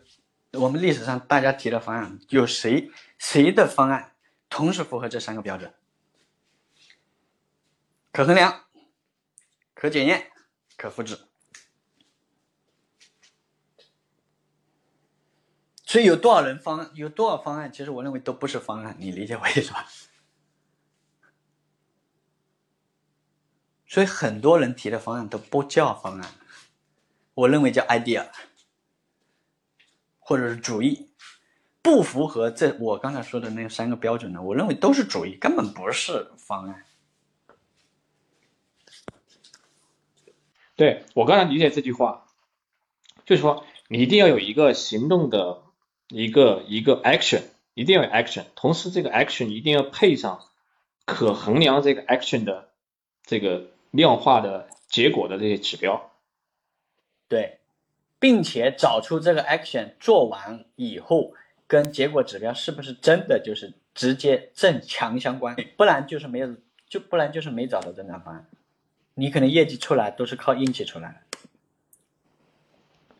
我们历史上大家提的方案，有谁谁的方案同时符合这三个标准？可衡量、可检验、可复制。所以有多少人方案，有多少方案，其实我认为都不是方案，你理解我意思吧？[LAUGHS] 所以很多人提的方案都不叫方案，我认为叫 idea，或者是主义，不符合这我刚才说的那三个标准的，我认为都是主义，根本不是方案。对我刚才理解这句话，就是说你一定要有一个行动的。一个一个 action 一定要有 action，同时这个 action 一定要配上可衡量这个 action 的这个量化的结果的这些指标。对，并且找出这个 action 做完以后跟结果指标是不是真的就是直接正强相关，不然就是没有，就不然就是没找到增长方案，你可能业绩出来都是靠运气出来的。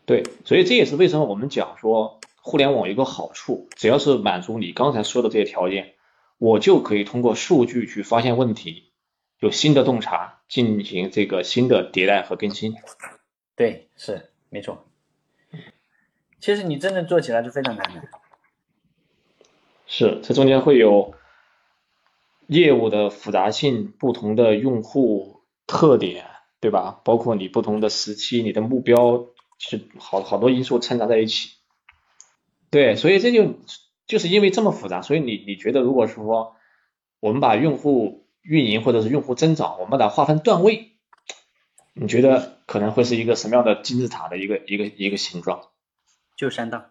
对，所以这也是为什么我们讲说。互联网有个好处，只要是满足你刚才说的这些条件，我就可以通过数据去发现问题，有新的洞察，进行这个新的迭代和更新。对，是没错。其实你真正做起来是非常难的。是，这中间会有业务的复杂性、不同的用户特点，对吧？包括你不同的时期、你的目标，是好好多因素掺杂在一起。对，所以这就就是因为这么复杂，所以你你觉得，如果说我们把用户运营或者是用户增长，我们把它划分段位，你觉得可能会是一个什么样的金字塔的一个一个一个形状？就三道，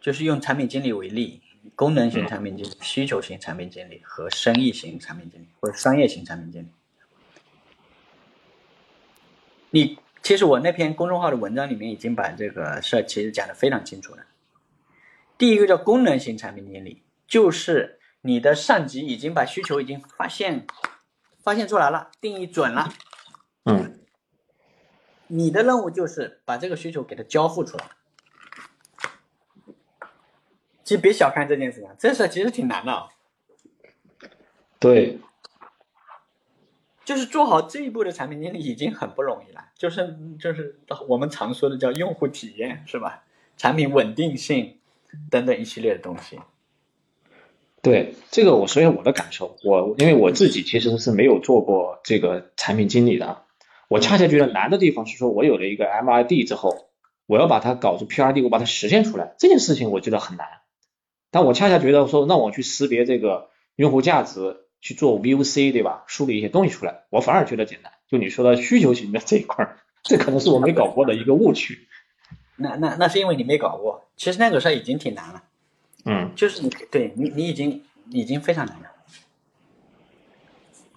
就是用产品经理为例，功能型产品经理、需求型产品经理和生意型产品经理或者商业型产品经理。你。其实我那篇公众号的文章里面已经把这个事儿其实讲的非常清楚了。第一个叫功能型产品经理，就是你的上级已经把需求已经发现发现出来了，定义准了，嗯，你的任务就是把这个需求给它交付出来。其实别小看这件事情，这事其实挺难的。对。就是做好这一步的产品经理已经很不容易了，就是就是我们常说的叫用户体验是吧？产品稳定性等等一系列的东西。对这个我说一下我的感受，我因为我自己其实是没有做过这个产品经理的，我恰恰觉得难的地方是说我有了一个 MRD 之后，我要把它搞出 PRD，我把它实现出来这件事情我觉得很难，但我恰恰觉得说让我去识别这个用户价值。去做 VOC 对吧？梳理一些东西出来，我反而觉得简单。就你说的需求型的这一块儿，[LAUGHS] 这可能是我没搞过的一个误区。那那那是因为你没搞过，其实那个事儿已经挺难了。嗯，就是你对你你已经已经非常难了。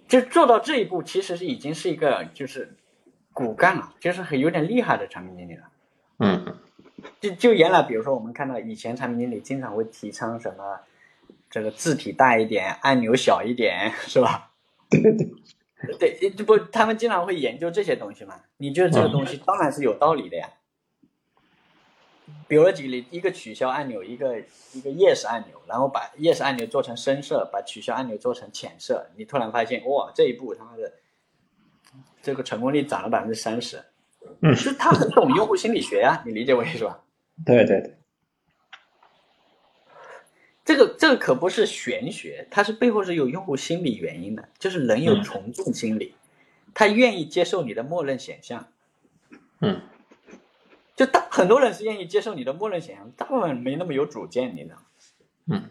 就做到这一步，其实是已经是一个就是骨干了，就是很有点厉害的产品经理了。嗯，就就原来比如说我们看到以前产品经理经常会提倡什么。这个字体大一点，按钮小一点，是吧？对对对，对，这不，他们经常会研究这些东西嘛？你觉得这个东西当然是有道理的呀。比如举例，一个取消按钮，一个一个 yes 按钮，然后把 yes 按钮做成深色，把取消按钮做成浅色，你突然发现，哇，这一步他妈的，这个成功率涨了百分之三十。嗯，是他很懂用户心理学呀，你理解我意思吧？对对对。这个这个可不是玄学，它是背后是有用户心理原因的，就是人有从众心理，他愿意接受你的默认选项。嗯，就大很多人是愿意接受你的默认选项，大部分没那么有主见，你知道吗？嗯，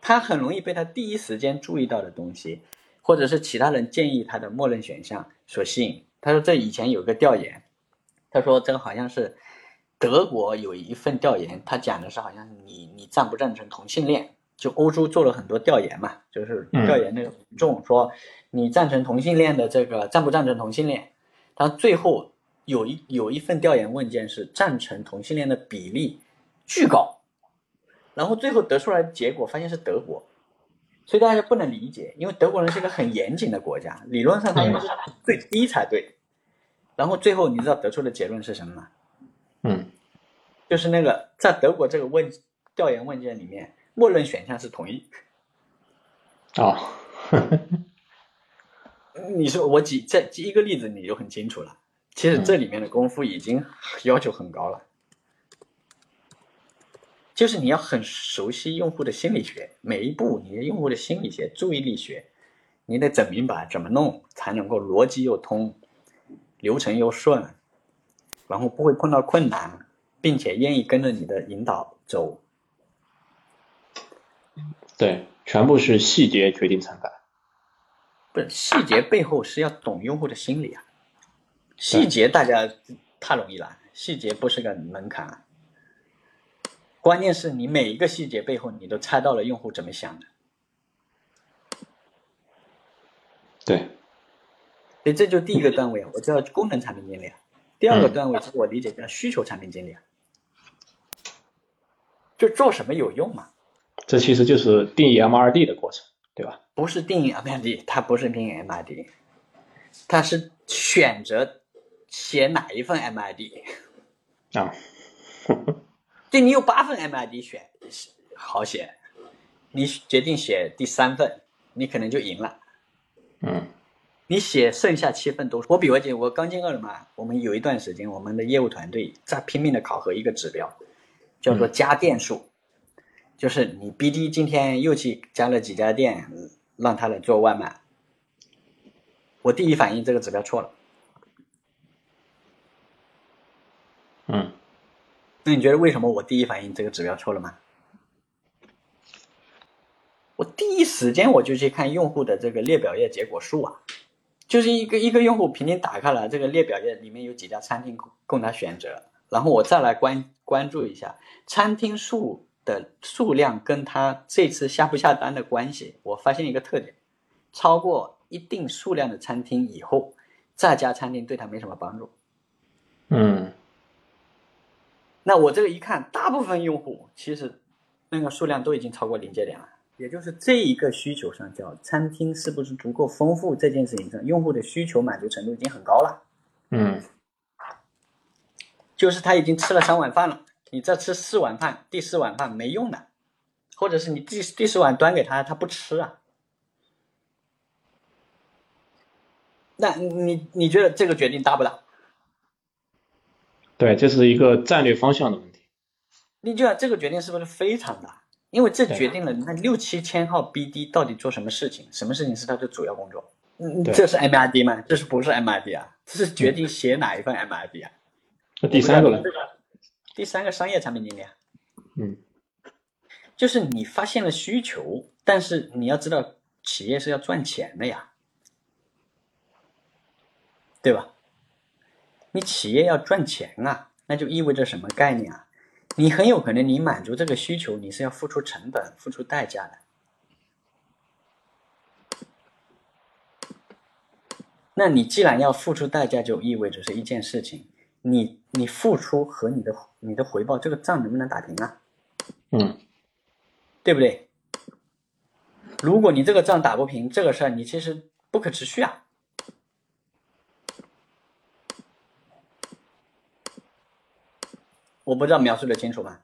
他很容易被他第一时间注意到的东西，或者是其他人建议他的默认选项所吸引。他说这以前有个调研，他说这个好像是。德国有一份调研，他讲的是好像你你赞不赞成同性恋？就欧洲做了很多调研嘛，就是调研那个民众说你赞成同性恋的这个赞不赞成同性恋？他最后有一有一份调研问卷是赞成同性恋的比例巨高，然后最后得出来的结果发现是德国，所以大家不能理解，因为德国人是一个很严谨的国家，理论上他应该是最低才对。然后最后你知道得出的结论是什么吗？嗯，就是那个在德国这个问调研问卷里面，默认选项是同意。哦，你说我举这一个例子你就很清楚了。其实这里面的功夫已经要求很高了，就是你要很熟悉用户的心理学，每一步你的用户的心理学、注意力学，你得整明白怎么弄才能够逻辑又通，流程又顺，然后不会碰到困难，并且愿意跟着你的引导走。对，全部是细节决定成败。不是细节背后是要懂用户的心理啊。细节大家太容易了，细节不是个门槛，关键是你每一个细节背后，你都猜到了用户怎么想的。对，所以这就第一个段位，我叫功能产品经理。第二个段位是我理解叫需求产品经理，就做什么有用嘛？这其实就是定义 MRD 的过程，对吧？不是定义 MRD，它不是定义 MRD，它是选择。写哪一份 MRD [LAUGHS] 啊？对你有八份 MRD 选好写，你决定写第三份，你可能就赢了。嗯，你写剩下七份都，我比我姐，我刚进二了嘛，我们有一段时间，我们的业务团队在拼命的考核一个指标，叫做加店数，就是你 BD 今天又去加了几家店，让他来做外卖。我第一反应这个指标错了。嗯，那你觉得为什么我第一反应这个指标错了吗？我第一时间我就去看用户的这个列表页结果数啊，就是一个一个用户平均打开了这个列表页，里面有几家餐厅供他选择，然后我再来关关注一下餐厅数的数量跟他这次下不下单的关系，我发现一个特点，超过一定数量的餐厅以后，这家餐厅对他没什么帮助。嗯。那我这个一看，大部分用户其实那个数量都已经超过临界点了，也就是这一个需求上叫餐厅是不是足够丰富这件事情上，用户的需求满足程度已经很高了。嗯，就是他已经吃了三碗饭了，你再吃四碗饭，第四碗饭没用的，或者是你第第四碗端给他，他不吃啊。那你你觉得这个决定大不大？对，这是一个战略方向的问题。你觉得这个决定是不是非常大？因为这决定了那六七千号 BD 到底做什么事情，什么事情是他的主要工作？嗯，这是 MRD 吗？这是不是 MRD 啊？这是决定写哪一份 MRD 啊？那第三个呢？第三个商业产品经理啊。嗯，就是你发现了需求，但是你要知道企业是要赚钱的呀，对吧？你企业要赚钱啊，那就意味着什么概念啊？你很有可能你满足这个需求，你是要付出成本、付出代价的。那你既然要付出代价，就意味着是一件事情，你你付出和你的你的回报，这个账能不能打平啊？嗯，对不对？如果你这个账打不平，这个事儿你其实不可持续啊。我不知道描述的清楚吗？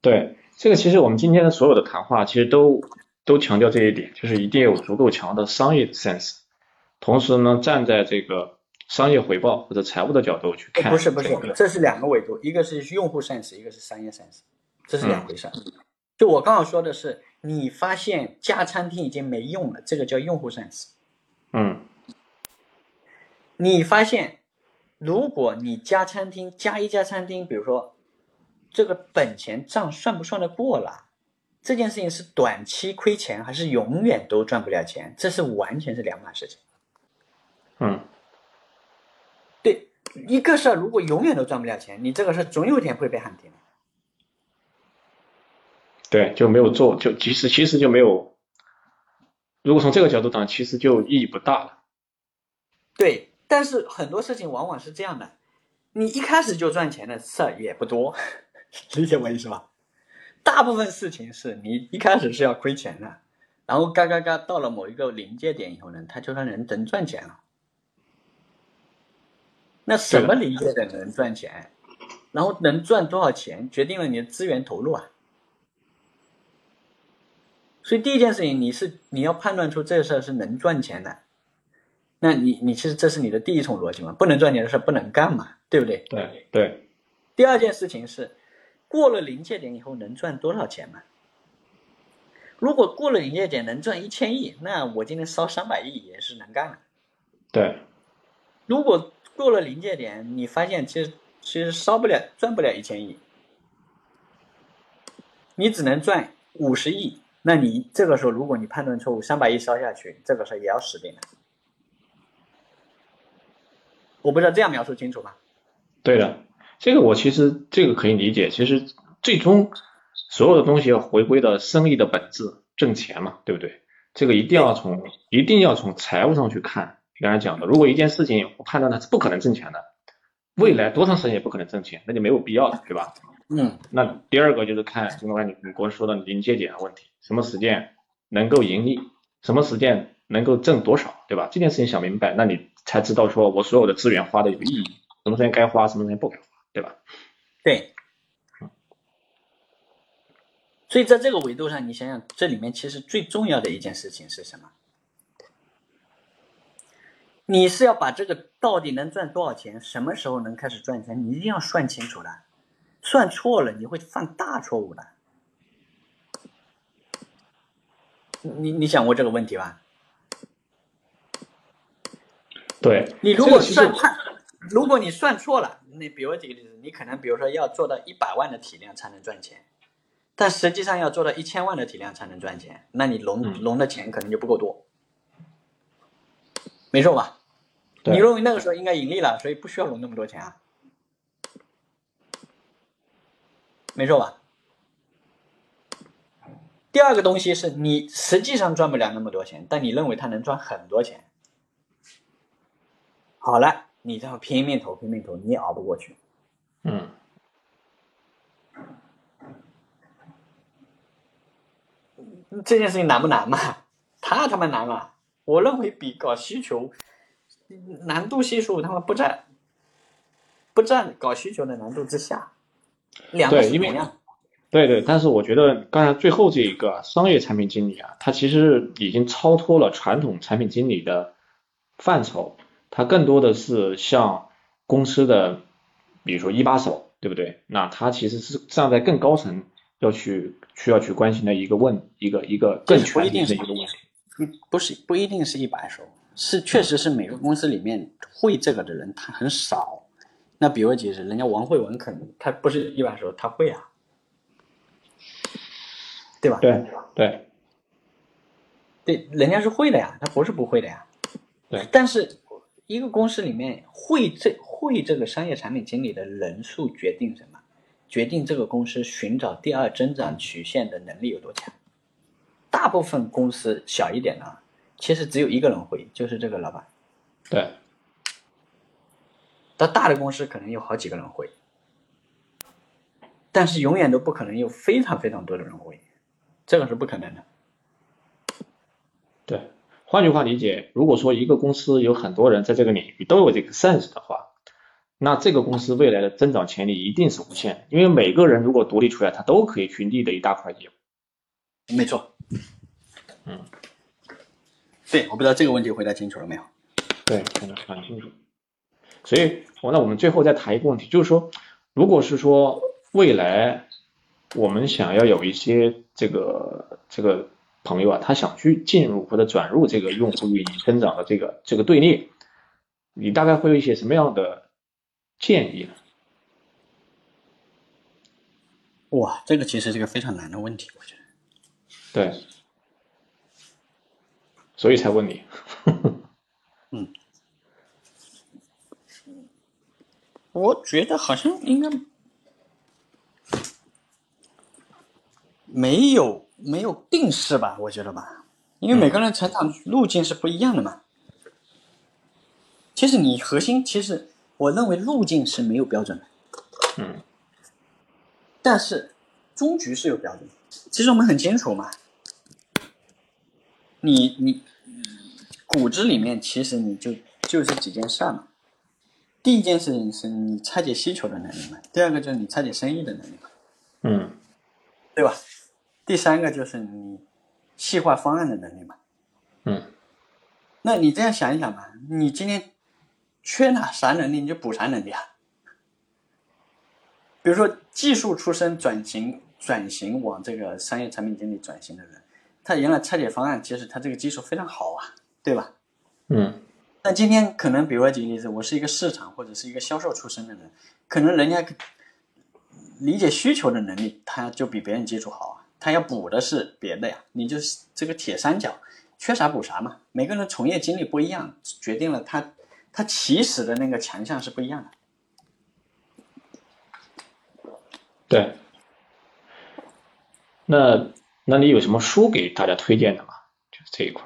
对，这个其实我们今天的所有的谈话，其实都都强调这一点，就是一定有足够强的商业 sense，同时呢，站在这个商业回报或者财务的角度去看。不是不是，这是两个维度，一个是用户 sense，一个是商业 sense，这是两回事。就我刚刚说的是，你发现加餐厅已经没用了，这个叫用户 sense。嗯。你发现，如果你加餐厅，加一家餐厅，比如说。这个本钱账算不算得过了？这件事情是短期亏钱，还是永远都赚不了钱？这是完全是两码事情。嗯，对，一个事儿如果永远都赚不了钱，你这个事儿总有一天会被喊停。对，就没有做，就其实其实就没有。如果从这个角度讲，其实就意义不大了。对，但是很多事情往往是这样的。你一开始就赚钱的事儿也不多，[LAUGHS] 理解我意思吧？大部分事情是你一开始是要亏钱的，然后嘎嘎嘎到了某一个临界点以后呢，他就让人能赚钱了。那什么临界点能赚钱？然后能赚多少钱，决定了你的资源投入啊。所以第一件事情，你是你要判断出这个事儿是能赚钱的，那你你其实这是你的第一重逻辑嘛，不能赚钱的事不能干嘛，对不对？对对。第二件事情是，过了临界点以后能赚多少钱嘛？如果过了临界点能赚一千亿，那我今天烧三百亿也是能干的。对。如果过了临界点，你发现其实其实烧不了赚不了一千亿，你只能赚五十亿。那你这个时候，如果你判断错误，三百亿烧下去，这个事儿也要死定了。我不知道这样描述清楚吗？对的，这个我其实这个可以理解。其实最终所有的东西要回归到生意的本质，挣钱嘛，对不对？这个一定要从一定要从财务上去看。你刚才讲的，如果一件事情我判断它是不可能挣钱的，未来多长时间也不可能挣钱，那就没有必要了，对吧？嗯。那第二个就是看，就刚才你你刚说的临界点的问题。什么时间能够盈利？什么时间能够挣多少？对吧？这件事情想明白，那你才知道说我所有的资源花的有意义，什么时间该花，什么时间不该花，对吧？对。所以在这个维度上，你想想，这里面其实最重要的一件事情是什么？你是要把这个到底能赚多少钱，什么时候能开始赚钱，你一定要算清楚的。算错了，你会犯大错误的。你你想过这个问题吧？对，你如果算判，如果你算错了，你比如举个例子，你可能比如说要做到一百万的体量才能赚钱，但实际上要做到一千万的体量才能赚钱，那你融融的钱可能就不够多，没错吧？你认为那个时候应该盈利了，所以不需要融那么多钱啊？没错吧？第二个东西是你实际上赚不了那么多钱，但你认为它能赚很多钱。好了，你这样拼命投，拼命投，你也熬不过去。嗯。这件事情难不难嘛？太他妈难了！我认为比搞需求难度系数他们不在不占搞需求的难度之下，两个是同样。对对，但是我觉得刚才最后这一个商业产品经理啊，他其实已经超脱了传统产品经理的范畴，他更多的是像公司的，比如说一把手，对不对？那他其实是站在更高层要去需要去关心的一个问一个一个更全面的一个问题。嗯，不是不一定是一把手，是确实是每个公司里面会这个的人他很少。那比如其实，人家王慧文可能他不是一般说，他会啊。对吧？对对对，人家是会的呀，他不是不会的呀。对，但是一个公司里面会这会这个商业产品经理的人数决定什么？决定这个公司寻找第二增长曲线的能力有多强。大部分公司小一点的，其实只有一个人会，就是这个老板。对。到大的公司可能有好几个人会，但是永远都不可能有非常非常多的人会。这个是不可能的。对，换句话理解，如果说一个公司有很多人在这个领域都有这个 sense 的话，那这个公司未来的增长潜力一定是无限的。因为每个人如果独立出来，他都可以去立的一大块业务。没错。嗯。对，我不知道这个问题回答清楚了没有？对，讲的很清楚。所以，我那我们最后再谈一个问题，就是说，如果是说未来。我们想要有一些这个这个朋友啊，他想去进入或者转入这个用户运营增长的这个这个队列，你大概会有一些什么样的建议呢？哇，这个其实是个非常难的问题，我觉得。对，所以才问你。嗯，我觉得好像应该。没有没有定式吧，我觉得吧，因为每个人成长路径是不一样的嘛。其实你核心，其实我认为路径是没有标准的，嗯，但是终局是有标准。其实我们很清楚嘛，你你骨子里面其实你就就这几件事嘛。第一件事情是你拆解需求的能力嘛，第二个就是你拆解生意的能力嘛，嗯，对吧？第三个就是你细化方案的能力嘛，嗯。那你这样想一想吧，你今天缺哪啥能力，你就补啥能力啊？比如说技术出身转型转型往这个商业产品经理转型的人，他原来拆解方案，其实他这个技术非常好啊，对吧？嗯。那今天可能，比如说举个例子，我是一个市场或者是一个销售出身的人，可能人家理解需求的能力，他就比别人基础好啊，他要补的是别的呀，你就是这个铁三角。缺啥补啥嘛，每个人从业经历不一样，决定了他他起始的那个强项是不一样的。对，那那你有什么书给大家推荐的吗？就是这一块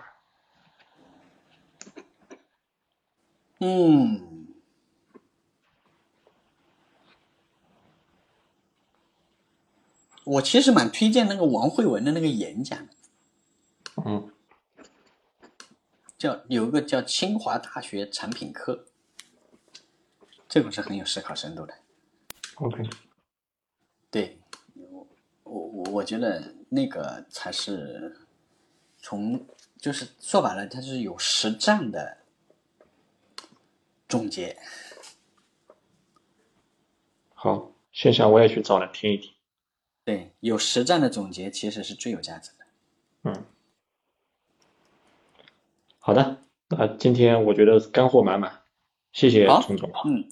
嗯，我其实蛮推荐那个王慧文的那个演讲。嗯。叫有一个叫清华大学产品课，这个是很有思考深度的。OK，对，我我我觉得那个才是从就是说白了，它是有实战的总结。好，线下我也去找来听一听。对，有实战的总结其实是最有价值的。嗯。好的，那今天我觉得干货满满，谢谢钟总。嗯，